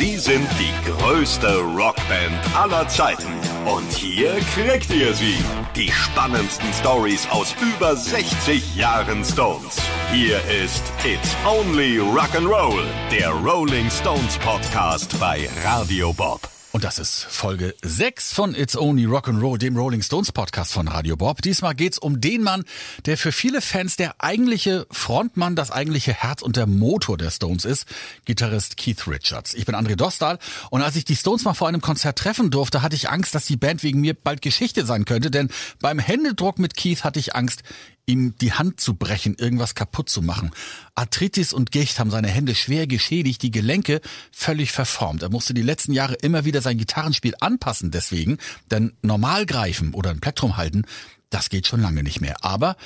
Sie sind die größte Rockband aller Zeiten. Und hier kriegt ihr sie. Die spannendsten Stories aus über 60 Jahren Stones. Hier ist It's Only Rock'n'Roll, der Rolling Stones Podcast bei Radio Bob. Und das ist Folge 6 von It's Only Rock and Roll, dem Rolling Stones Podcast von Radio Bob. Diesmal geht's um den Mann, der für viele Fans der eigentliche Frontmann, das eigentliche Herz und der Motor der Stones ist, Gitarrist Keith Richards. Ich bin André Dostal und als ich die Stones mal vor einem Konzert treffen durfte, hatte ich Angst, dass die Band wegen mir bald Geschichte sein könnte, denn beim Händedruck mit Keith hatte ich Angst, ihm die Hand zu brechen, irgendwas kaputt zu machen. Arthritis und Gicht haben seine Hände schwer geschädigt, die Gelenke völlig verformt. Er musste die letzten Jahre immer wieder sein Gitarrenspiel anpassen deswegen, denn normal greifen oder ein Plektrum halten, das geht schon lange nicht mehr. Aber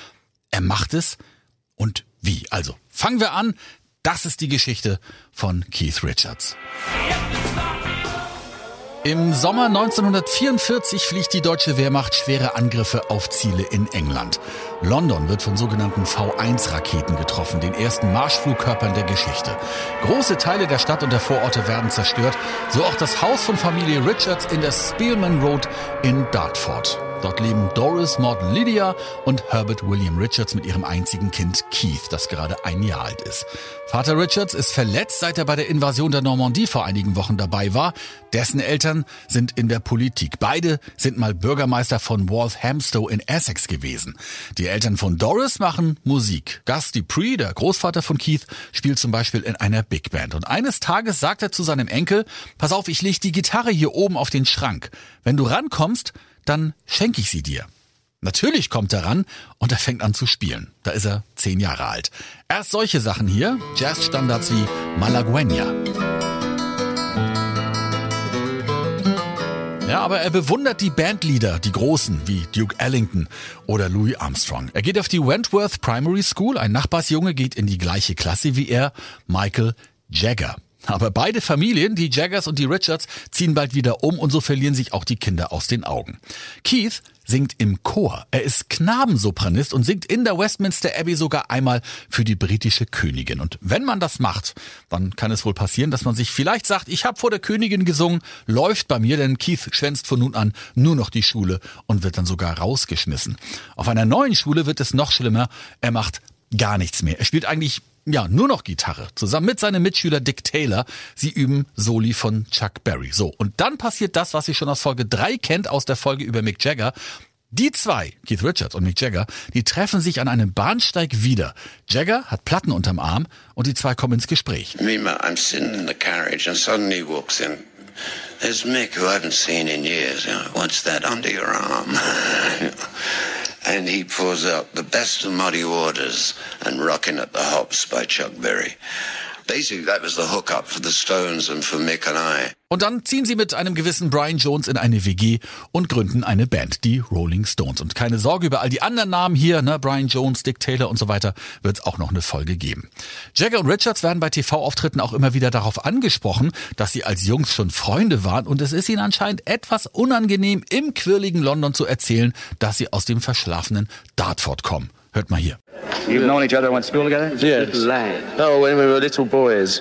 er macht es und wie? Also, fangen wir an. Das ist die Geschichte von Keith Richards. Im Sommer 1944 fliegt die deutsche Wehrmacht schwere Angriffe auf Ziele in England. London wird von sogenannten V1-Raketen getroffen, den ersten Marschflugkörpern der Geschichte. Große Teile der Stadt und der Vororte werden zerstört, so auch das Haus von Familie Richards in der Spielman Road in Dartford. Dort leben Doris Maud Lydia und Herbert William Richards mit ihrem einzigen Kind Keith, das gerade ein Jahr alt ist. Vater Richards ist verletzt, seit er bei der Invasion der Normandie vor einigen Wochen dabei war. Dessen Eltern sind in der Politik. Beide sind mal Bürgermeister von Walthamstow in Essex gewesen. Die Eltern von Doris machen Musik. Gus Dupree, der Großvater von Keith, spielt zum Beispiel in einer Big Band. Und eines Tages sagt er zu seinem Enkel, pass auf, ich leg die Gitarre hier oben auf den Schrank. Wenn du rankommst, dann schenke ich sie dir. Natürlich kommt er ran und er fängt an zu spielen. Da ist er zehn Jahre alt. Erst solche Sachen hier, Jazzstandards wie Malagueña. Ja, aber er bewundert die Bandleader, die Großen, wie Duke Ellington oder Louis Armstrong. Er geht auf die Wentworth Primary School, ein Nachbarsjunge geht in die gleiche Klasse wie er, Michael Jagger. Aber beide Familien, die Jaggers und die Richards, ziehen bald wieder um und so verlieren sich auch die Kinder aus den Augen. Keith singt im Chor. Er ist Knabensopranist und singt in der Westminster Abbey sogar einmal für die britische Königin. Und wenn man das macht, dann kann es wohl passieren, dass man sich vielleicht sagt, ich habe vor der Königin gesungen, läuft bei mir, denn Keith schwänzt von nun an nur noch die Schule und wird dann sogar rausgeschmissen. Auf einer neuen Schule wird es noch schlimmer. Er macht gar nichts mehr. Er spielt eigentlich ja, nur noch Gitarre, zusammen mit seinem Mitschüler Dick Taylor. Sie üben Soli von Chuck Berry. So, und dann passiert das, was ihr schon aus Folge 3 kennt, aus der Folge über Mick Jagger. Die zwei, Keith Richards und Mick Jagger, die treffen sich an einem Bahnsteig wieder. Jagger hat Platten unterm Arm und die zwei kommen ins Gespräch. Meanwhile, I'm sitting in the carriage and suddenly walks in. There's Mick, who I haven't seen in years. What's that under your arm? and he pours out the best of Muddy Waters and Rockin' at the Hops by Chuck Berry. Und dann ziehen sie mit einem gewissen Brian Jones in eine WG und gründen eine Band, die Rolling Stones. Und keine Sorge über all die anderen Namen hier, ne, Brian Jones, Dick Taylor und so weiter, wird es auch noch eine Folge geben. Jagger und Richards werden bei TV-Auftritten auch immer wieder darauf angesprochen, dass sie als Jungs schon Freunde waren und es ist ihnen anscheinend etwas unangenehm, im quirligen London zu erzählen, dass sie aus dem verschlafenen Dartford kommen. Hört mal hier. You've known each other, went to school together? Yes. Oh, when we were little boys.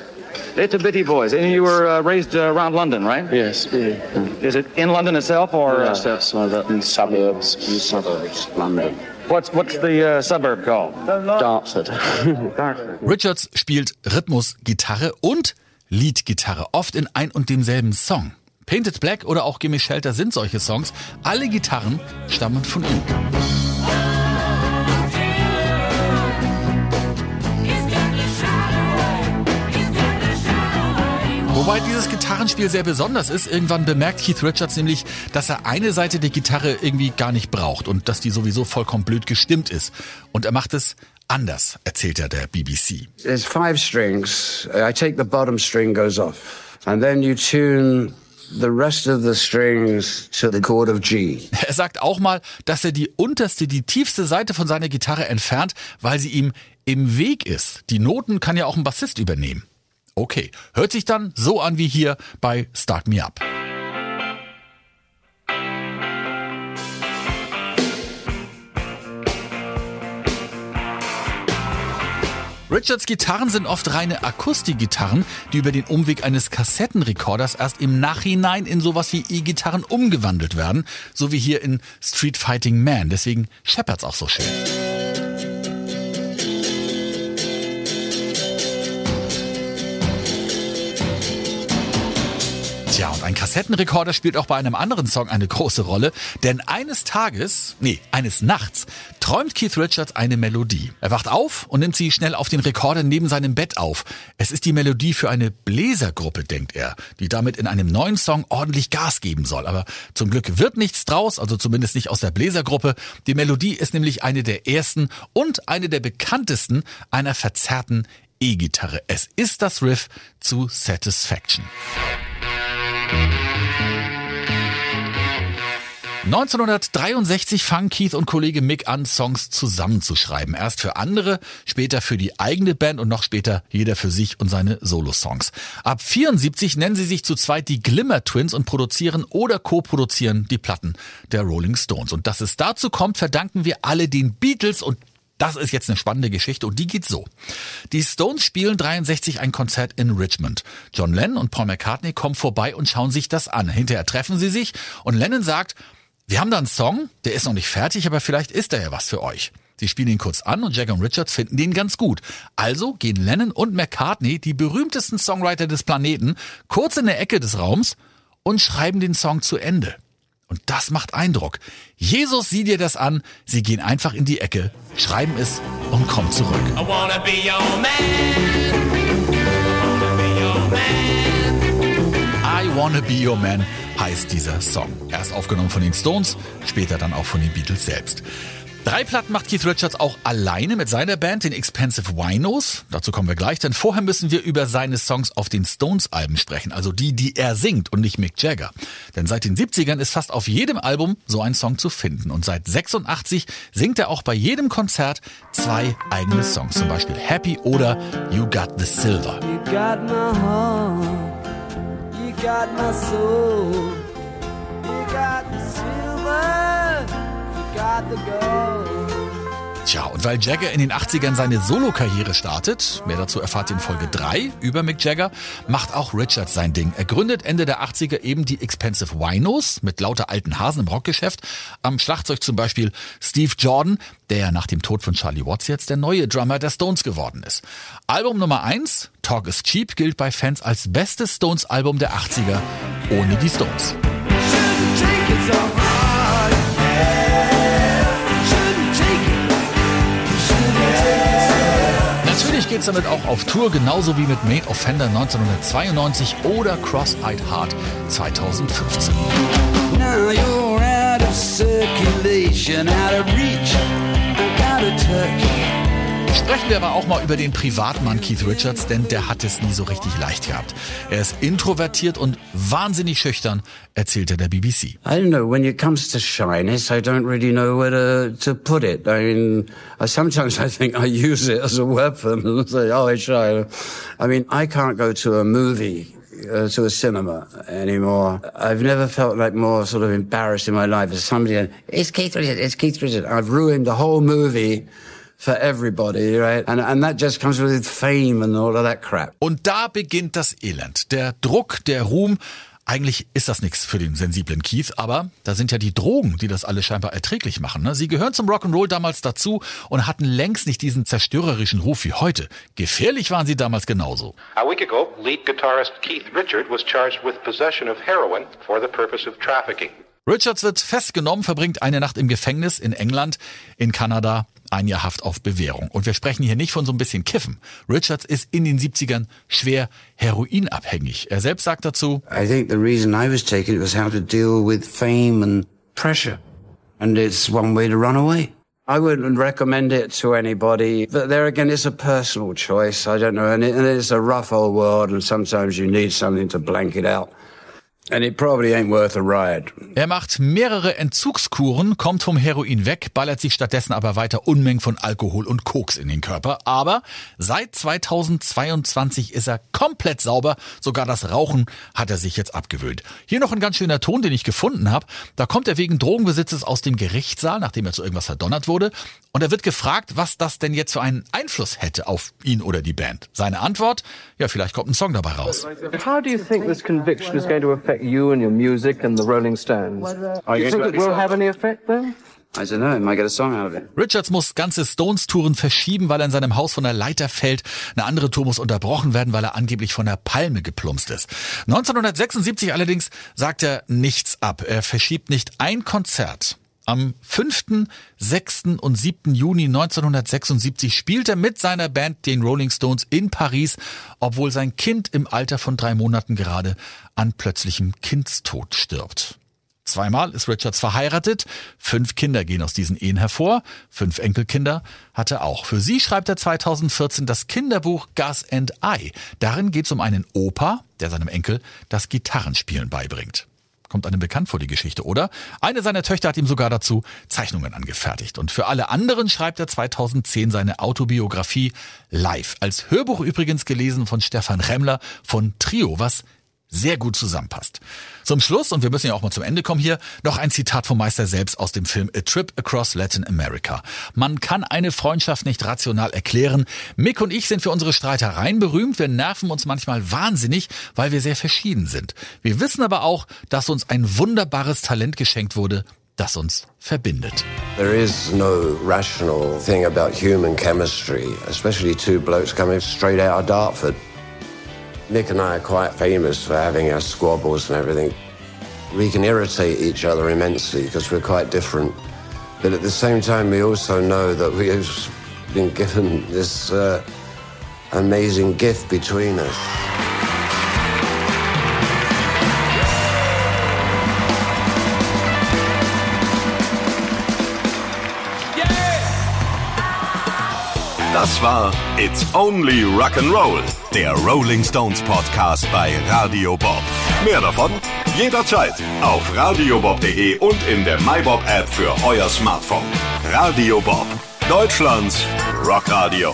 Little bitty boys. And you were uh, raised uh, around London, right? Yes. Yeah. Is it in London itself or? uh, that's one of the suburbs. Suburbs, London. What's what's the uh, suburb called? Dartford. Dartford. Richards spielt Rhythmus, Gitarre und Leadgitarre, oft in ein und demselben Song. Painted Black oder auch Gimme Shelter sind solche Songs. Alle Gitarren stammen von ihm. Wobei dieses Gitarrenspiel sehr besonders ist. Irgendwann bemerkt Keith Richards nämlich, dass er eine Seite der Gitarre irgendwie gar nicht braucht und dass die sowieso vollkommen blöd gestimmt ist. Und er macht es anders, erzählt er der BBC. There's five strings. I take the bottom string goes off, and then you tune the rest of the strings to the chord of G. Er sagt auch mal, dass er die unterste, die tiefste Seite von seiner Gitarre entfernt, weil sie ihm im Weg ist. Die Noten kann ja auch ein Bassist übernehmen. Okay, hört sich dann so an wie hier bei Start Me Up. Richards Gitarren sind oft reine Akustikgitarren, die über den Umweg eines Kassettenrekorders erst im Nachhinein in sowas wie E-Gitarren umgewandelt werden, so wie hier in Street Fighting Man. Deswegen scheppert's auch so schön. Kassettenrekorder spielt auch bei einem anderen Song eine große Rolle, denn eines Tages, nee, eines Nachts, träumt Keith Richards eine Melodie. Er wacht auf und nimmt sie schnell auf den Rekorder neben seinem Bett auf. Es ist die Melodie für eine Bläsergruppe, denkt er, die damit in einem neuen Song ordentlich Gas geben soll. Aber zum Glück wird nichts draus, also zumindest nicht aus der Bläsergruppe. Die Melodie ist nämlich eine der ersten und eine der bekanntesten einer verzerrten E-Gitarre. Es ist das Riff zu Satisfaction. 1963 fangen Keith und Kollege Mick an, Songs zusammenzuschreiben. Erst für andere, später für die eigene Band und noch später jeder für sich und seine Solo-Songs. Ab 74 nennen sie sich zu zweit die Glimmer Twins und produzieren oder co-produzieren die Platten der Rolling Stones. Und dass es dazu kommt, verdanken wir alle den Beatles und das ist jetzt eine spannende Geschichte und die geht so. Die Stones spielen 63 ein Konzert in Richmond. John Lennon und Paul McCartney kommen vorbei und schauen sich das an. Hinterher treffen sie sich und Lennon sagt, wir haben da einen Song, der ist noch nicht fertig, aber vielleicht ist er ja was für euch. Sie spielen ihn kurz an und Jagger und Richards finden den ganz gut. Also gehen Lennon und McCartney, die berühmtesten Songwriter des Planeten, kurz in der Ecke des Raums und schreiben den Song zu Ende. Und das macht Eindruck. Jesus sieh dir das an, sie gehen einfach in die Ecke, schreiben es und kommen zurück. I wanna be your man. Heißt dieser Song. Erst aufgenommen von den Stones, später dann auch von den Beatles selbst. Drei Platten macht Keith Richards auch alleine mit seiner Band, den Expensive Winos. Dazu kommen wir gleich, denn vorher müssen wir über seine Songs auf den Stones-Alben sprechen, also die, die er singt und nicht Mick Jagger. Denn seit den 70ern ist fast auf jedem Album so ein Song zu finden. Und seit 86 singt er auch bei jedem Konzert zwei eigene Songs, zum Beispiel Happy oder You Got the Silver. You got my heart, you got my soul, you got the silver. Tja, und weil Jagger in den 80ern seine Solokarriere startet, mehr dazu erfahrt ihr in Folge 3 über Mick Jagger, macht auch Richards sein Ding. Er gründet Ende der 80er eben die Expensive Winos mit lauter alten Hasen im Rockgeschäft. Am Schlagzeug zum Beispiel Steve Jordan, der nach dem Tod von Charlie Watts jetzt der neue Drummer der Stones geworden ist. Album Nummer 1, Talk is Cheap, gilt bei Fans als bestes Stones-Album der 80er ohne die Stones. Geht's damit auch auf Tour, genauso wie mit Made Offender 1992 oder Cross-Eyed Heart 2015. Now you're out of circulation, out of reach, out of touch. Sprechen wir aber auch mal über den Privatmann Keith Richards, denn der hat es nie so richtig leicht gehabt. Er ist introvertiert und wahnsinnig schüchtern, erzählte der BBC. I don't know, when it comes to shyness, I don't really know where to, to put it. I mean, sometimes I think I use it as a weapon say, oh, it's shy. I mean, I can't go to a movie uh, to a cinema anymore. I've never felt like more sort of embarrassed in my life as somebody. It's Keith Richards. It's Keith Richards. I've ruined the whole movie for everybody, right? And, and that just comes with fame and all of that crap. Und da beginnt das Elend. Der Druck, der Ruhm. Eigentlich ist das nichts für den sensiblen Keith, aber da sind ja die Drogen, die das alles scheinbar erträglich machen. Ne? Sie gehören zum Rock'n'Roll damals dazu und hatten längst nicht diesen zerstörerischen Ruf wie heute. Gefährlich waren sie damals genauso. A week ago, lead guitarist Keith Richard was charged with possession of heroin for the purpose of trafficking. Richards wird festgenommen, verbringt eine Nacht im Gefängnis in England, in Kanada ein Jahr Haft auf Bewährung. Und wir sprechen hier nicht von so ein bisschen Kiffen. Richards ist in den 70ern schwer heroinabhängig. Er selbst sagt dazu, I think the reason I was taking it was how to deal with fame and pressure. And it's one way to run away. I wouldn't recommend it to anybody. But there again, it's a personal choice. I don't know. And, it, and it's a rough old world, and sometimes you need something to blank it out. Er macht mehrere Entzugskuren, kommt vom Heroin weg, ballert sich stattdessen aber weiter Unmengen von Alkohol und Koks in den Körper. Aber seit 2022 ist er komplett sauber. Sogar das Rauchen hat er sich jetzt abgewöhnt. Hier noch ein ganz schöner Ton, den ich gefunden habe. Da kommt er wegen Drogenbesitzes aus dem Gerichtssaal, nachdem er zu irgendwas verdonnert wurde. Und er wird gefragt, was das denn jetzt für einen Einfluss hätte auf ihn oder die Band. Seine Antwort? Ja, vielleicht kommt ein Song dabei raus. How do you think this conviction is going to affect you and your music and the Rolling Stones? Do you think it will have any effect then? I don't know, might get a song out of it. Richards muss ganze Stones-Touren verschieben, weil er in seinem Haus von der Leiter fällt. Eine andere Tour muss unterbrochen werden, weil er angeblich von der Palme geplumpst ist. 1976 allerdings sagt er nichts ab. Er verschiebt nicht ein Konzert. Am 5., 6. und 7. Juni 1976 spielt er mit seiner Band den Rolling Stones in Paris, obwohl sein Kind im Alter von drei Monaten gerade an plötzlichem Kindstod stirbt. Zweimal ist Richards verheiratet, fünf Kinder gehen aus diesen Ehen hervor, fünf Enkelkinder hat er auch. Für sie schreibt er 2014 das Kinderbuch Gus and I. Darin geht es um einen Opa, der seinem Enkel das Gitarrenspielen beibringt. Kommt einem bekannt vor die Geschichte, oder? Eine seiner Töchter hat ihm sogar dazu Zeichnungen angefertigt. Und für alle anderen schreibt er 2010 seine Autobiografie live. Als Hörbuch übrigens gelesen von Stefan Remmler von Trio, was sehr gut zusammenpasst. Zum Schluss, und wir müssen ja auch mal zum Ende kommen hier, noch ein Zitat vom Meister selbst aus dem Film A Trip Across Latin America. Man kann eine Freundschaft nicht rational erklären. Mick und ich sind für unsere Streitereien berühmt. Wir nerven uns manchmal wahnsinnig, weil wir sehr verschieden sind. Wir wissen aber auch, dass uns ein wunderbares Talent geschenkt wurde, das uns verbindet. There is no rational thing about human chemistry, especially two blokes coming straight out of Dartford. Nick and I are quite famous for having our squabbles and everything. We can irritate each other immensely because we're quite different. But at the same time, we also know that we have been given this uh, amazing gift between us. Das war It's Only Rock'n'Roll, der Rolling Stones Podcast bei Radio Bob. Mehr davon jederzeit auf radiobob.de und in der MyBob App für euer Smartphone. Radio Bob, Deutschlands Rockradio.